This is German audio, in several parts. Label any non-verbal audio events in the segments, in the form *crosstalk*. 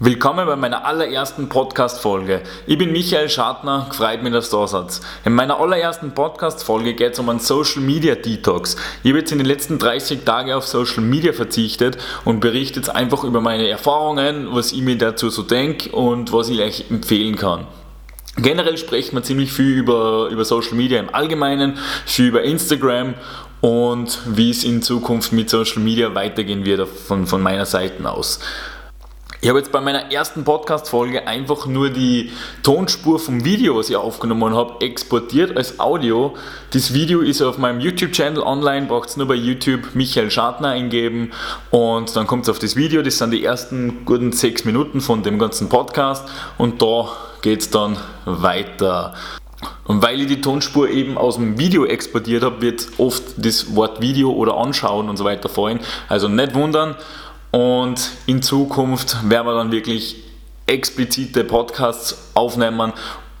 Willkommen bei meiner allerersten Podcast-Folge. Ich bin Michael Schartner, gefreut mich, dass du da. In meiner allerersten Podcast-Folge geht es um einen Social Media Detox. Ich habe jetzt in den letzten 30 Tagen auf Social Media verzichtet und berichte jetzt einfach über meine Erfahrungen, was ich mir dazu so denke und was ich euch empfehlen kann. Generell spricht man ziemlich viel über, über Social Media im Allgemeinen, viel über Instagram und wie es in Zukunft mit Social Media weitergehen wird von, von meiner Seite aus. Ich habe jetzt bei meiner ersten Podcast-Folge einfach nur die Tonspur vom Video, was ich aufgenommen habe, exportiert als Audio. Das Video ist auf meinem YouTube-Channel online, braucht es nur bei YouTube Michael Schadner eingeben und dann kommt es auf das Video. Das sind die ersten guten sechs Minuten von dem ganzen Podcast und da geht es dann weiter. Und weil ich die Tonspur eben aus dem Video exportiert habe, wird oft das Wort Video oder Anschauen und so weiter fallen. Also nicht wundern. Und in Zukunft werden wir dann wirklich explizite Podcasts aufnehmen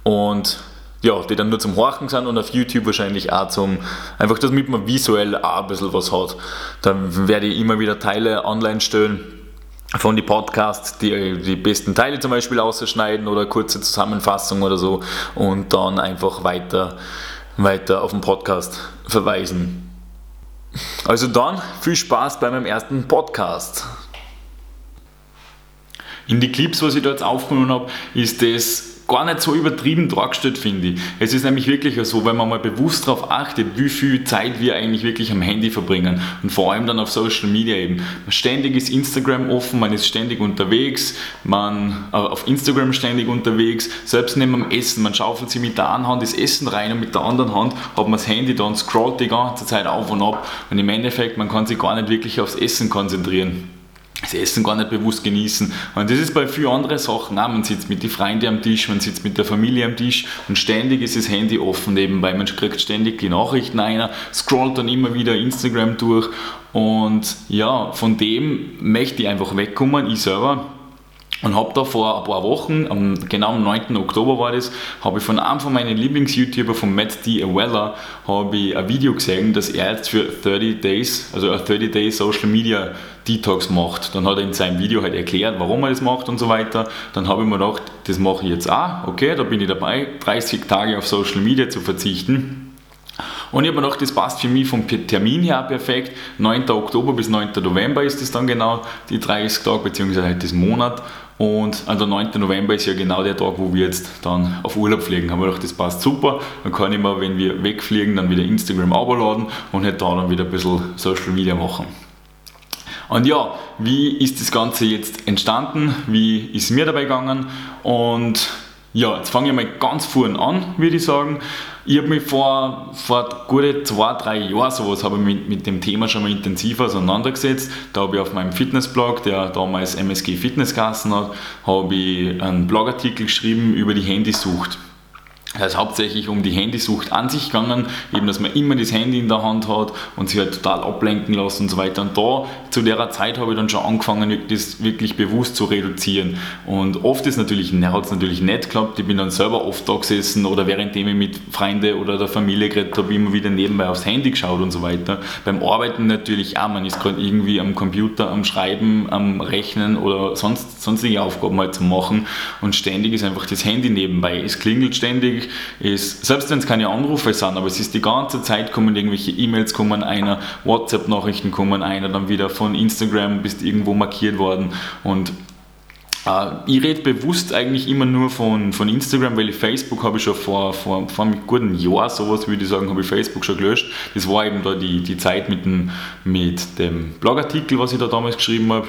und ja, die dann nur zum Horchen sind und auf YouTube wahrscheinlich auch zum, einfach damit man visuell auch ein bisschen was hat. Da werde ich immer wieder Teile online stellen von den Podcasts, die, die besten Teile zum Beispiel ausschneiden oder kurze Zusammenfassung oder so und dann einfach weiter, weiter auf den Podcast verweisen. Also dann viel Spaß bei meinem ersten Podcast. In die Clips, was ich da jetzt aufgenommen habe, ist das gar nicht so übertrieben dargestellt, finde ich. Es ist nämlich wirklich so, wenn man mal bewusst darauf achtet, wie viel Zeit wir eigentlich wirklich am Handy verbringen. Und vor allem dann auf Social Media eben. Ständig ist Instagram offen, man ist ständig unterwegs, man äh, auf Instagram ständig unterwegs, selbst neben dem Essen, man schaufelt sich mit der einen Hand das Essen rein und mit der anderen Hand hat man das Handy da und scrollt die ganze Zeit auf und ab. Und im Endeffekt, man kann sich gar nicht wirklich aufs Essen konzentrieren das Essen gar nicht bewusst genießen. Und das ist bei vielen anderen Sachen auch. Man sitzt mit den Freunden am Tisch, man sitzt mit der Familie am Tisch und ständig ist das Handy offen nebenbei. Man kriegt ständig die Nachrichten einer, scrollt dann immer wieder Instagram durch. Und ja, von dem möchte ich einfach wegkommen, ich selber und habe da vor ein paar Wochen, genau am 9. Oktober war das, habe ich von einem von meinen Lieblings-YouTuber, von Matt D. Awella, habe ich ein Video gesehen, dass er jetzt für 30 Days, also ein 30 Day Social Media Detox macht. Dann hat er in seinem Video halt erklärt, warum er das macht und so weiter. Dann habe ich mir gedacht, das mache ich jetzt auch. Okay, da bin ich dabei, 30 Tage auf Social Media zu verzichten. Und ich habe mir gedacht, das passt für mich vom Termin her perfekt. 9. Oktober bis 9. November ist das dann genau, die 30 Tage, beziehungsweise halt das Monat. Und an der 9. November ist ja genau der Tag, wo wir jetzt dann auf Urlaub fliegen. Haben wir gedacht, das passt super. Dann kann ich mir, wenn wir wegfliegen, dann wieder Instagram abladen und halt da dann wieder ein bisschen Social Media machen. Und ja, wie ist das Ganze jetzt entstanden? Wie ist mir dabei gegangen? Und ja, jetzt fange ich mal ganz vorne an, würde ich sagen. Ich habe mich vor, vor gute zwei, drei Jahren sowas ich mit, mit dem Thema schon mal intensiv auseinandergesetzt. Da habe ich auf meinem Fitnessblog, der damals MSG Fitness geheißen hat, habe ich einen Blogartikel geschrieben über die Handysucht. Es ist hauptsächlich um die Handysucht an sich gegangen, eben dass man immer das Handy in der Hand hat und sich halt total ablenken lässt und so weiter. Und da, zu der Zeit habe ich dann schon angefangen, das wirklich bewusst zu reduzieren. Und oft ist natürlich, hat es natürlich nicht geklappt. Ich bin dann selber oft da gesessen oder währenddem ich mit Freunden oder der Familie geredet habe, immer wieder nebenbei aufs Handy geschaut und so weiter. Beim Arbeiten natürlich auch, man ist gerade irgendwie am Computer, am Schreiben, am Rechnen oder sonst, sonstige Aufgaben halt zu machen und ständig ist einfach das Handy nebenbei. Es klingelt ständig, ist, selbst wenn es keine Anrufe sind, aber es ist die ganze Zeit kommen irgendwelche E-Mails, kommen einer, WhatsApp-Nachrichten kommen einer, dann wieder von Instagram bist irgendwo markiert worden und äh, ich rede bewusst eigentlich immer nur von, von Instagram, weil Facebook habe ich schon vor, vor, vor einem guten Jahr, sowas würde ich sagen, habe ich Facebook schon gelöscht. Das war eben da die, die Zeit mit dem, mit dem Blogartikel, was ich da damals geschrieben habe.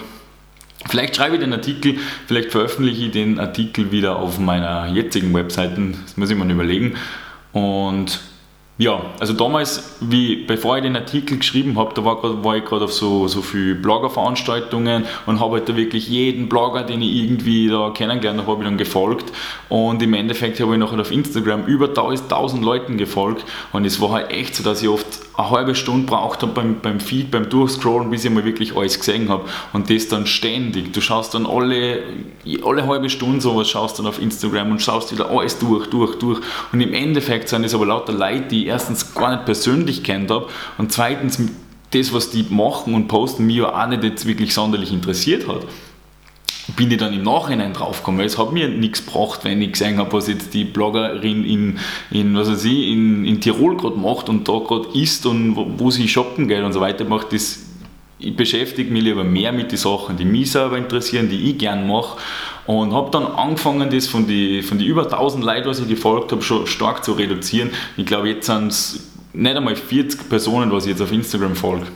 Vielleicht schreibe ich den Artikel, vielleicht veröffentliche ich den Artikel wieder auf meiner jetzigen Webseite, das muss ich mir überlegen. Und ja, also damals, wie, bevor ich den Artikel geschrieben habe, da war, war ich gerade auf so, so viele Bloggerveranstaltungen und habe halt da wirklich jeden Blogger, den ich irgendwie da kennengelernt habe, habe ich dann gefolgt. Und im Endeffekt habe ich nachher auf Instagram über 1000 Leuten gefolgt. Und es war halt echt so, dass ich oft eine halbe Stunde braucht beim, beim Feed, beim Durchscrollen, bis ich mal wirklich alles gesehen habe. Und das dann ständig. Du schaust dann alle, alle halbe Stunde sowas, schaust dann auf Instagram und schaust wieder alles durch, durch, durch. Und im Endeffekt sind es aber lauter Leute, die ich erstens gar nicht persönlich kennt habe und zweitens das, was die machen und posten, ja auch nicht jetzt wirklich sonderlich interessiert hat bin ich dann im Nachhinein draufgekommen, weil es hat mir nichts gebracht, wenn ich gesehen habe, was jetzt die Bloggerin in, in, was weiß ich, in, in Tirol gerade macht und da gerade isst und wo, wo, sie shoppen geht und so weiter macht. Das, ich beschäftige mich lieber mehr mit den Sachen, die mich selber interessieren, die ich gern mache und habe dann angefangen, das von den von die über 1000 Leuten, was ich gefolgt habe, schon stark zu reduzieren. Ich glaube, jetzt sind es nicht einmal 40 Personen, was ich jetzt auf Instagram folge.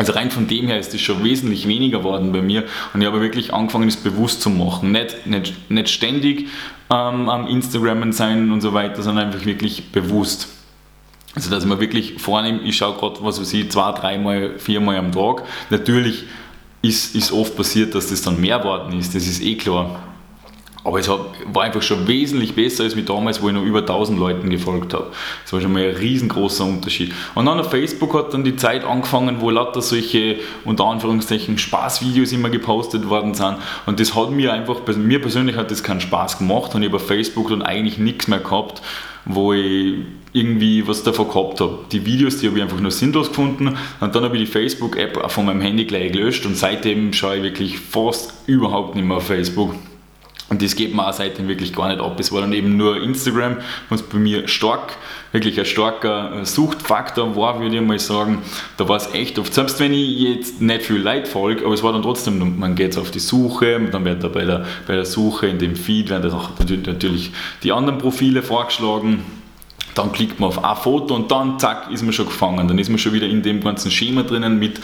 Also rein von dem her ist es schon wesentlich weniger geworden bei mir und ich habe wirklich angefangen, das bewusst zu machen. Nicht, nicht, nicht ständig ähm, am Instagram sein und so weiter, sondern einfach wirklich bewusst. Also dass man wirklich vornimmt, ich schaue gerade, was weiß ich, zwei, dreimal, viermal am Tag. Natürlich ist, ist oft passiert, dass das dann mehr geworden ist, das ist eh klar. Aber es war einfach schon wesentlich besser als wie damals, wo ich noch über 1000 Leuten gefolgt habe. Das war schon mal ein riesengroßer Unterschied. Und dann auf Facebook hat dann die Zeit angefangen, wo lauter solche, unter Anführungszeichen, Spaßvideos immer gepostet worden sind. Und das hat mir einfach, mir persönlich hat das keinen Spaß gemacht und ich habe auf Facebook dann eigentlich nichts mehr gehabt, wo ich irgendwie was davon gehabt habe. Die Videos, die habe ich einfach nur sinnlos gefunden und dann habe ich die Facebook-App von meinem Handy gleich gelöscht und seitdem schaue ich wirklich fast überhaupt nicht mehr auf Facebook. Und das geht mir auch seitdem wirklich gar nicht ab. Es war dann eben nur Instagram, was bei mir stark, wirklich ein starker Suchtfaktor war, würde ich mal sagen. Da war es echt oft, selbst wenn ich jetzt nicht viel Leid folge, aber es war dann trotzdem, man geht auf die Suche, dann wird da bei der, bei der Suche in dem Feed werden auch natürlich die anderen Profile vorgeschlagen dann klickt man auf ein Foto und dann zack ist man schon gefangen. Dann ist man schon wieder in dem ganzen Schema drinnen mit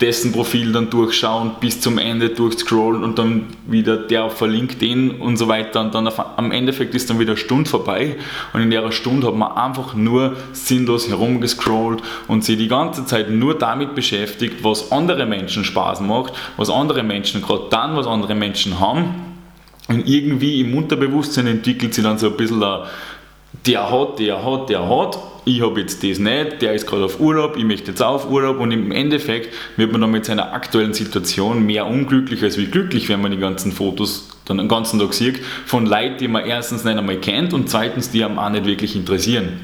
dessen Profil dann durchschauen, bis zum Ende durchscrollen und dann wieder der verlinkt den und so weiter. Und dann auf, am Endeffekt ist dann wieder eine Stunde vorbei und in der Stunde hat man einfach nur sinnlos herumgescrollt und sich die ganze Zeit nur damit beschäftigt, was andere Menschen Spaß macht, was andere Menschen gerade dann, was andere Menschen haben. Und irgendwie im Unterbewusstsein entwickelt sich dann so ein bisschen ein der hat, der hat, der hat, ich habe jetzt das nicht, der ist gerade auf Urlaub, ich möchte jetzt auf Urlaub. Und im Endeffekt wird man dann mit seiner aktuellen Situation mehr unglücklich als wie glücklich, wenn man die ganzen Fotos dann den ganzen Tag sieht von Leuten, die man erstens nicht einmal kennt und zweitens, die einem auch nicht wirklich interessieren.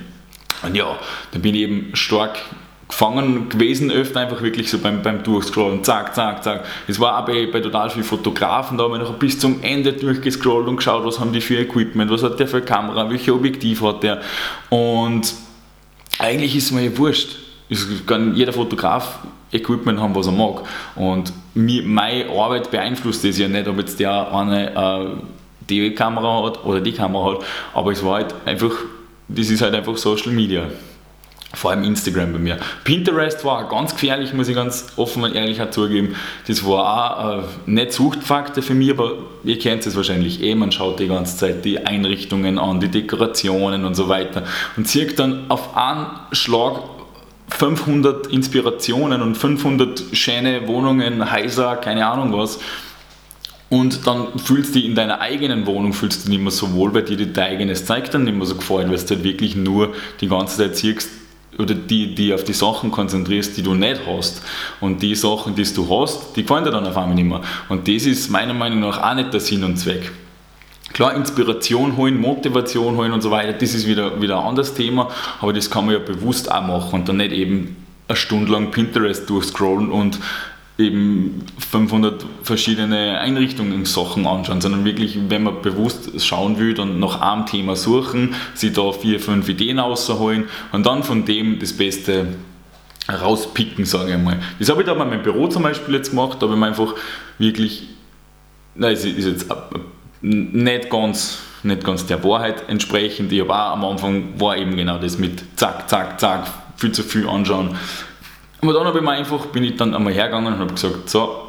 Und ja, dann bin ich eben stark gefangen gewesen, öfter einfach wirklich so beim, beim Durchscrollen, zack, zack, zack. Es war auch bei, total vielen Fotografen, da habe ich noch bis zum Ende durchgescrollt und geschaut, was haben die für Equipment, was hat der für Kamera, welche Objektiv hat der. Und eigentlich ist es mir ja wurscht. Es kann jeder Fotograf Equipment haben, was er mag. Und mir, meine Arbeit beeinflusst das ja nicht, ob jetzt der eine äh, die Kamera hat oder die Kamera hat, aber es war halt einfach, das ist halt einfach Social Media vor allem Instagram bei mir. Pinterest war ganz gefährlich, muss ich ganz offen und ehrlich zugeben. Das war auch äh, nicht Suchtfaktor für mich, aber ihr kennt es wahrscheinlich eh, man schaut die ganze Zeit die Einrichtungen an, die Dekorationen und so weiter und zieht dann auf einen Schlag 500 Inspirationen und 500 schöne Wohnungen, Häuser, keine Ahnung was. Und dann fühlst du dich in deiner eigenen Wohnung fühlst du nicht mehr so wohl, weil dir dein eigenes zeigt dann nicht mehr so gefällt, weil du halt wirklich nur die ganze Zeit siehst, oder die, die auf die Sachen konzentrierst, die du nicht hast. Und die Sachen, die du hast, die gefallen dir dann auf einmal nicht mehr. Und das ist meiner Meinung nach auch nicht der Sinn und Zweck. Klar, Inspiration holen, Motivation holen und so weiter, das ist wieder, wieder ein anderes Thema, aber das kann man ja bewusst auch machen und dann nicht eben eine Stunde lang Pinterest durchscrollen und eben 500 verschiedene Einrichtungen Sachen anschauen, sondern wirklich, wenn man bewusst schauen will, dann nach einem Thema suchen, sich da vier, fünf Ideen rausholen und dann von dem das Beste rauspicken, sage ich mal. Das habe ich da bei meinem Büro zum Beispiel jetzt gemacht, da habe ich mir einfach wirklich, nein, es ist jetzt nicht ganz, nicht ganz der Wahrheit entsprechend. Ich habe auch am Anfang war eben genau das mit zack, zack, zack, viel zu viel anschauen aber dann habe ich mir einfach, bin ich dann einmal hergegangen und habe gesagt, so,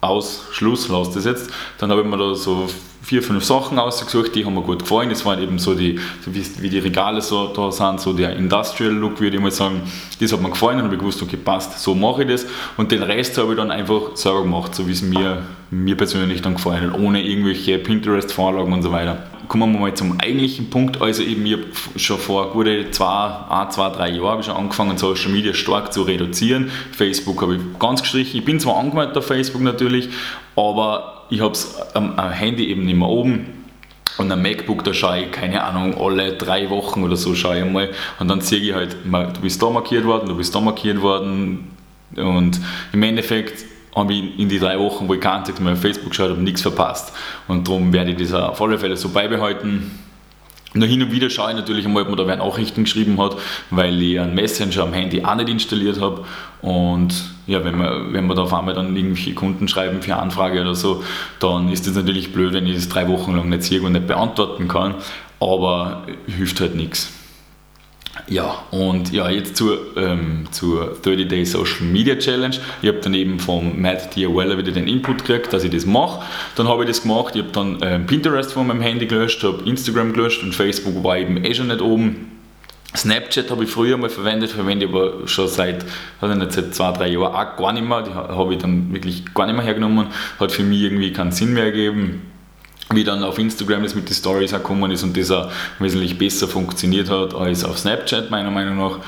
aus, Schluss, lass das jetzt. Dann habe ich mir da so vier, fünf Sachen ausgesucht, die haben mir gut gefallen. Das waren eben so die, so wie, wie, die Regale so da sind, so der Industrial Look, würde ich mal sagen. Das hat mir gefallen und habe ich gewusst, okay, passt, so mache ich das. Und den Rest habe ich dann einfach selber gemacht, so wie es mir, mir persönlich dann gefallen hat, ohne irgendwelche Pinterest-Vorlagen und so weiter kommen wir mal zum eigentlichen Punkt. Also eben, ich habe schon vor gute zwei, ein, zwei, drei Jahren schon angefangen, Social Media stark zu reduzieren. Facebook habe ich ganz gestrichen. Ich bin zwar angemeldet auf Facebook natürlich, aber ich habe es am, am Handy eben nicht mehr oben. Und am MacBook, da schaue ich, keine Ahnung, alle drei Wochen oder so schaue ich mal. Und dann sehe ich halt, du bist da markiert worden, du bist da markiert worden. Und im Endeffekt habe ich in die drei Wochen, wo ich keinen Tag mehr auf Facebook geschaut habe, nichts verpasst. Und darum werde ich das auf alle Fälle so beibehalten. Nur hin und wieder schaue ich natürlich einmal, ob man da wer Nachrichten geschrieben hat, weil ich einen Messenger am Handy auch nicht installiert habe. Und ja, wenn man, wenn man da auf einmal dann irgendwelche Kunden schreiben für Anfrage oder so, dann ist das natürlich blöd, wenn ich das drei Wochen lang nicht sehe und nicht beantworten kann. Aber hilft halt nichts. Ja, und ja, jetzt zur, ähm, zur 30-Day Social Media Challenge. Ich habe dann eben vom Matt Diawella wieder den Input gekriegt, dass ich das mache. Dann habe ich das gemacht. Ich habe dann ähm, Pinterest von meinem Handy gelöscht, habe Instagram gelöscht und Facebook war eben eh schon nicht oben. Snapchat habe ich früher mal verwendet, verwende ich aber schon seit, also nicht, seit zwei, drei Jahren auch gar nicht mehr. Die habe ich dann wirklich gar nicht mehr hergenommen. Hat für mich irgendwie keinen Sinn mehr gegeben wie dann auf Instagram das mit den Stories auch gekommen ist und das auch wesentlich besser funktioniert hat als auf Snapchat, meiner Meinung nach.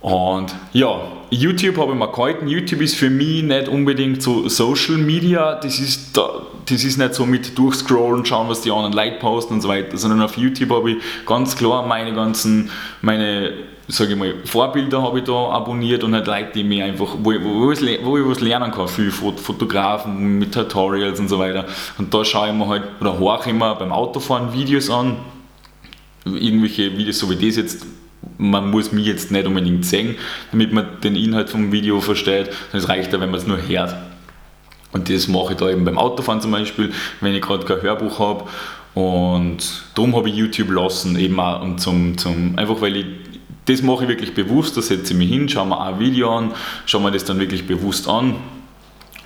Und ja, YouTube habe ich mir gehalten. YouTube ist für mich nicht unbedingt so Social Media. Das ist, da, das ist nicht so mit durchscrollen, schauen, was die anderen Leute posten und so weiter, sondern auf YouTube habe ich ganz klar meine ganzen, meine, sage ich mal, Vorbilder habe ich da abonniert und halt Leute, die mir einfach, wo ich, wo, ich, wo ich was lernen kann, viele Fotografen mit Tutorials und so weiter. Und da schaue ich mir halt, oder horche ich mir beim Autofahren Videos an, irgendwelche Videos, so wie das jetzt man muss mich jetzt nicht unbedingt sehen, damit man den Inhalt vom Video versteht, es reicht ja, wenn man es nur hört. Und das mache ich da eben beim Autofahren zum Beispiel, wenn ich gerade kein Hörbuch habe. Und darum habe ich YouTube lassen, eben auch und zum, zum, einfach weil ich das mache ich wirklich bewusst, da setze ich mich hin, schaue mir ein Video an, schaue mir das dann wirklich bewusst an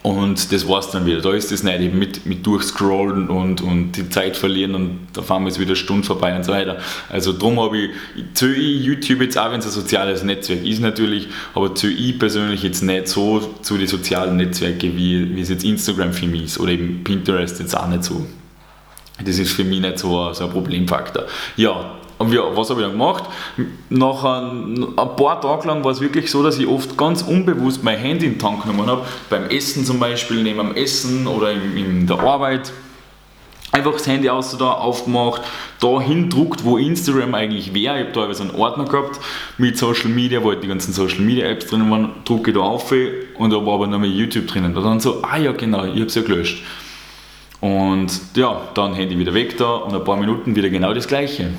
und das war es dann wieder. Da ist das nicht eben mit, mit durchscrollen und, und die Zeit verlieren und da fahren wir jetzt wieder eine Stunde vorbei und so weiter. Also darum habe ich, ich YouTube jetzt auch, wenn es ein soziales Netzwerk ist natürlich, aber zähle ich persönlich jetzt nicht so zu den sozialen Netzwerken, wie, wie es jetzt Instagram für mich ist oder eben Pinterest jetzt auch nicht so. Das ist für mich nicht so, so ein Problemfaktor. Ja, und wir, was habe ich dann gemacht? Nach ein, ein paar Tagen lang war es wirklich so, dass ich oft ganz unbewusst mein Handy in den Tank genommen habe. Beim Essen zum Beispiel, neben dem Essen oder in, in der Arbeit. Einfach das Handy außer da aufgemacht, da hindruckt, wo Instagram eigentlich wäre. Ich habe da so einen Ordner gehabt mit Social Media, wo halt die ganzen Social Media Apps drin waren. Drucke ich da auf und da war aber noch mal YouTube drinnen. Da dann so, ah ja, genau, ich habe es ja gelöscht. Und ja, dann Handy wieder weg da und ein paar Minuten wieder genau das Gleiche.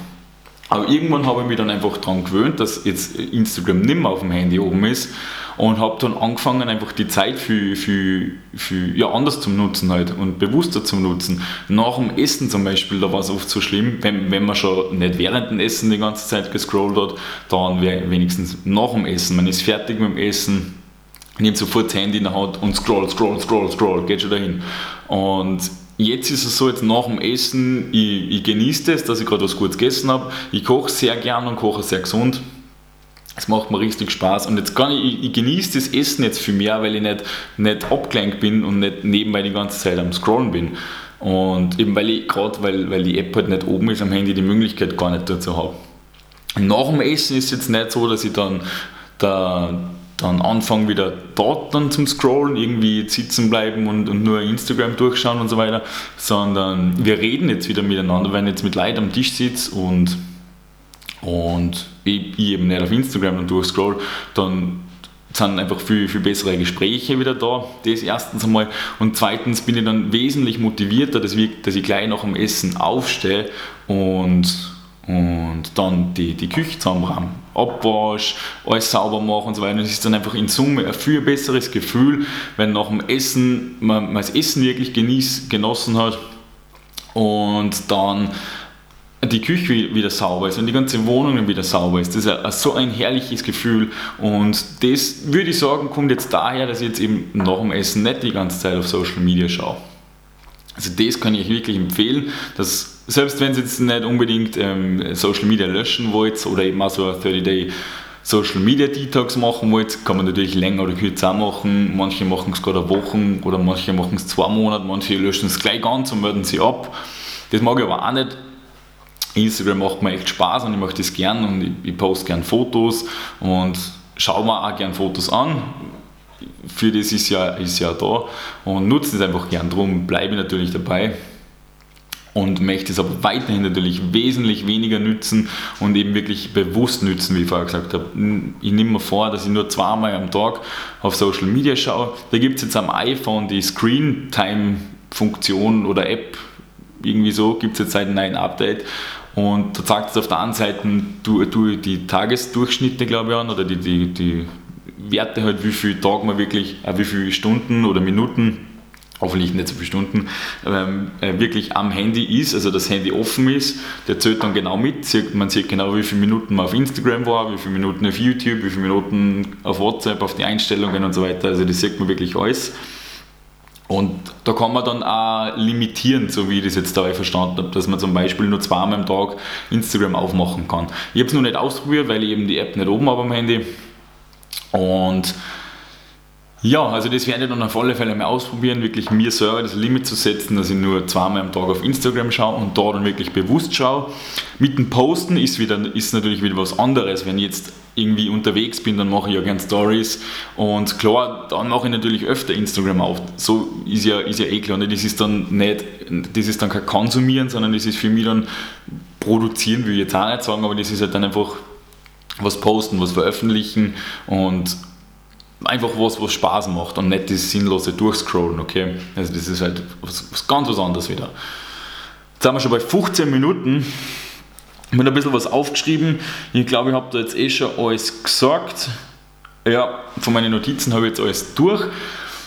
Aber irgendwann habe ich mich dann einfach daran gewöhnt, dass jetzt Instagram nicht mehr auf dem Handy oben ist und habe dann angefangen, einfach die Zeit für, für, für, ja, anders zu nutzen halt und bewusster zu nutzen. Nach dem Essen zum Beispiel, da war es oft so schlimm, wenn, wenn man schon nicht während dem Essen die ganze Zeit gescrollt hat, dann wenigstens nach dem Essen. Man ist fertig mit dem Essen, nimmt sofort das Handy in der Hand und scroll, scroll, scroll, scroll, geht schon dahin. Und Jetzt ist es so, jetzt nach dem Essen, ich, ich genieße es, dass ich gerade was Gutes gegessen habe. Ich koche sehr gern und koche sehr gesund. Es macht mir richtig Spaß und jetzt kann ich, ich genieße das Essen jetzt viel mehr, weil ich nicht, nicht abgelenkt bin und nicht nebenbei die ganze Zeit am Scrollen bin. Und eben weil ich gerade, weil, weil die App halt nicht oben ist am Handy, die Möglichkeit gar nicht dazu habe. Nach dem Essen ist es jetzt nicht so, dass ich dann da, dann anfangen wieder dort dann zum Scrollen, irgendwie sitzen bleiben und, und, nur Instagram durchschauen und so weiter, sondern wir reden jetzt wieder miteinander, wenn ich jetzt mit Leuten am Tisch sitze und, und ich, ich eben nicht auf Instagram dann durchscroll, dann sind einfach viel, viel bessere Gespräche wieder da, das erstens einmal. Und zweitens bin ich dann wesentlich motivierter, dass ich, dass ich gleich nach dem Essen aufstehe und und dann die, die Küche zusammenräumen, Abwasch, alles sauber machen und so weiter. Es ist dann einfach in Summe ein viel besseres Gefühl, wenn nach dem Essen man, man das Essen wirklich genieß, genossen hat und dann die Küche wieder sauber ist und die ganze Wohnung wieder sauber ist. Das ist so ein herrliches Gefühl und das würde ich sagen, kommt jetzt daher, dass ich jetzt eben nach dem Essen nicht die ganze Zeit auf Social Media schaue. Also das kann ich wirklich empfehlen, dass selbst wenn Sie jetzt nicht unbedingt ähm, Social Media löschen wollt oder eben auch so ein 30-Day Social Media Detox machen wollt, kann man natürlich länger oder kürzer machen. Manche machen es gerade Wochen oder manche machen es zwei Monate, manche löschen es gleich ganz und melden sie ab. Das mag ich aber auch nicht. Instagram macht mir echt Spaß und ich mache das gern und ich, ich poste gern Fotos und schaue mir auch gern Fotos an. Für das ist ja, ist ja da und nutze es einfach gern. Darum bleibe ich natürlich dabei. Und möchte es aber weiterhin natürlich wesentlich weniger nützen und eben wirklich bewusst nützen, wie ich vorher gesagt habe. Ich nehme mir vor, dass ich nur zweimal am Tag auf Social Media schaue. Da gibt es jetzt am iPhone die Screen Time Funktion oder App, irgendwie so, gibt es jetzt seit einem neuen Update. Und da zeigt es auf der einen Seite du, du die Tagesdurchschnitte, glaube ich, an oder die, die, die Werte halt, wie viele Tage man wirklich, äh, wie viele Stunden oder Minuten hoffentlich nicht so viele Stunden, ähm, äh, wirklich am Handy ist, also das Handy offen ist, der zählt dann genau mit, man sieht genau, wie viele Minuten man auf Instagram war, wie viele Minuten auf YouTube, wie viele Minuten auf WhatsApp, auf die Einstellungen und so weiter, also das sieht man wirklich alles. Und da kann man dann auch limitieren, so wie ich das jetzt dabei verstanden habe, dass man zum Beispiel nur zweimal am Tag Instagram aufmachen kann. Ich habe es noch nicht ausprobiert, weil ich eben die App nicht oben habe am Handy. Und ja, also das werde ich dann auf alle Fälle mal ausprobieren, wirklich mir selber das Limit zu setzen, dass ich nur zweimal am Tag auf Instagram schaue und da dann wirklich bewusst schaue. Mit dem Posten ist, wieder, ist natürlich wieder was anderes. Wenn ich jetzt irgendwie unterwegs bin, dann mache ich ja gerne Stories und klar, dann mache ich natürlich öfter Instagram auf. So ist ja, ist ja eh klar. Das ist dann nicht, das ist dann kein Konsumieren, sondern das ist für mich dann produzieren, will ich jetzt auch nicht sagen, aber das ist halt dann einfach was posten, was veröffentlichen und einfach was, was Spaß macht und nicht das sinnlose Durchscrollen, okay? Also das ist halt was, was ganz was anderes wieder. Jetzt sind wir schon bei 15 Minuten. Ich habe ein bisschen was aufgeschrieben. Ich glaube, ich habe da jetzt eh schon alles gesagt. Ja, von meinen Notizen habe ich jetzt alles durch.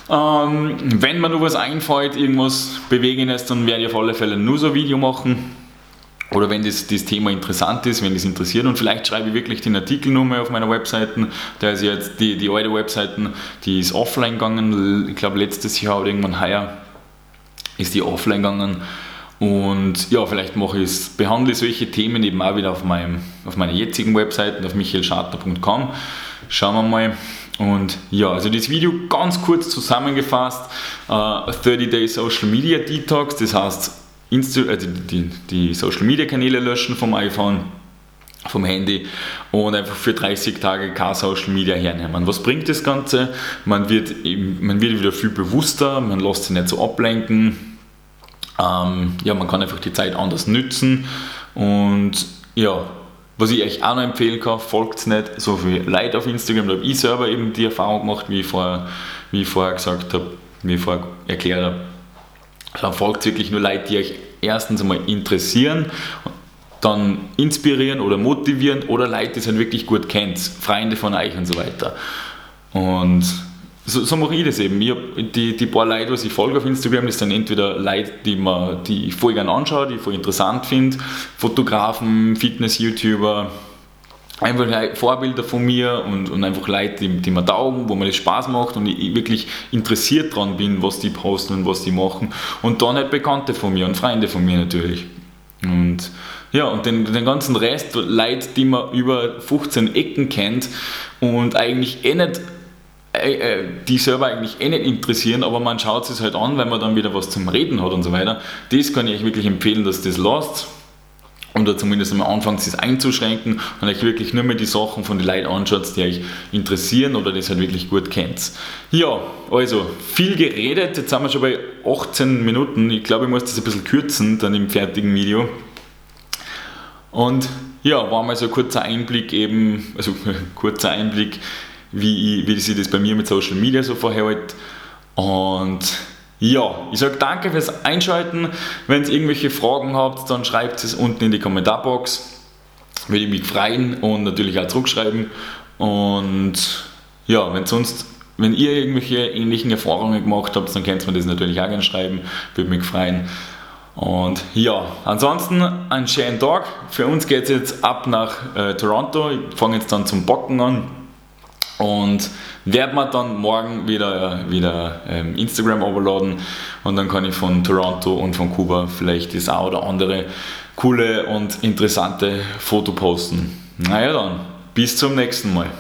Ähm, wenn mir noch was einfällt, irgendwas Bewegendes, dann werde ich auf alle Fälle nur so ein Video machen. Oder wenn das, das Thema interessant ist, wenn das interessiert und vielleicht schreibe ich wirklich den Artikel nur mal auf meiner Webseite. Da ist jetzt die, die alte Webseite, die ist offline gegangen. Ich glaube letztes Jahr oder irgendwann heuer ist die offline gegangen. Und ja, vielleicht mache ich behandle solche Themen eben auch wieder auf, meinem, auf meiner jetzigen Webseite, auf michaelschartner.com. Schauen wir mal. Und ja, also das Video ganz kurz zusammengefasst: uh, äh, 30 Day Social Media Detox, das heißt, Insta also die, die Social Media Kanäle löschen vom iPhone, vom Handy und einfach für 30 Tage kein Social Media hernehmen. Was bringt das Ganze? Man wird, eben, man wird wieder viel bewusster, man lässt sich nicht so ablenken. Ähm, ja, man kann einfach die Zeit anders nützen und ja, was ich euch auch noch empfehlen kann, folgt nicht so viel Leute auf Instagram. Da habe ich selber eben die Erfahrung gemacht, wie ich vorher, wie ich vorher gesagt habe, wie ich vorher erklärt habe dann folgt wirklich nur Leute, die euch erstens einmal interessieren, dann inspirieren oder motivieren oder Leute, die es halt wirklich gut kennt, Freunde von euch und so weiter. Und so, so mache ich das eben. Ich die, die paar Leute, was ich folge auf Instagram, das sind entweder Leute, die, man, die ich voll gerne anschaue, die ich voll interessant finde, Fotografen, Fitness-YouTuber, einfach Vorbilder von mir und, und einfach Leute, die, die mir taugen, wo mir das Spaß macht und ich wirklich interessiert dran bin, was die posten und was die machen. Und dann halt Bekannte von mir und Freunde von mir natürlich. Und ja, und den, den ganzen Rest, Leute, die man über 15 Ecken kennt und eigentlich eh nicht äh, äh, die selber eigentlich eh nicht interessieren, aber man schaut es halt an, weil man dann wieder was zum Reden hat und so weiter. Das kann ich euch wirklich empfehlen, dass das lasst oder zumindest am Anfang es einzuschränken und euch wirklich nur mehr die Sachen von den Leuten anschaut, die euch interessieren oder das halt wirklich gut kennt. Ja, also viel geredet, jetzt sind wir schon bei 18 Minuten. Ich glaube, ich muss das ein bisschen kürzen dann im fertigen Video. Und ja, war mal so ein kurzer Einblick eben, also *laughs* kurzer Einblick, wie, wie sich das bei mir mit Social Media so verhält. Und ja, ich sage danke fürs Einschalten. Wenn ihr irgendwelche Fragen habt, dann schreibt es unten in die Kommentarbox. Würde ich mich freuen und natürlich auch zurückschreiben. Und ja, wenn sonst, wenn ihr irgendwelche ähnlichen Erfahrungen gemacht habt, dann könnt ihr mir das natürlich auch gerne schreiben. Würde mich freuen. Und ja, ansonsten einen schönen Tag. Für uns geht es jetzt ab nach äh, Toronto. Ich fange jetzt dann zum Bocken an. Und werde mir dann morgen wieder, wieder ähm, Instagram overladen und dann kann ich von Toronto und von Kuba vielleicht das ein oder andere coole und interessante Foto posten. Naja dann, bis zum nächsten Mal.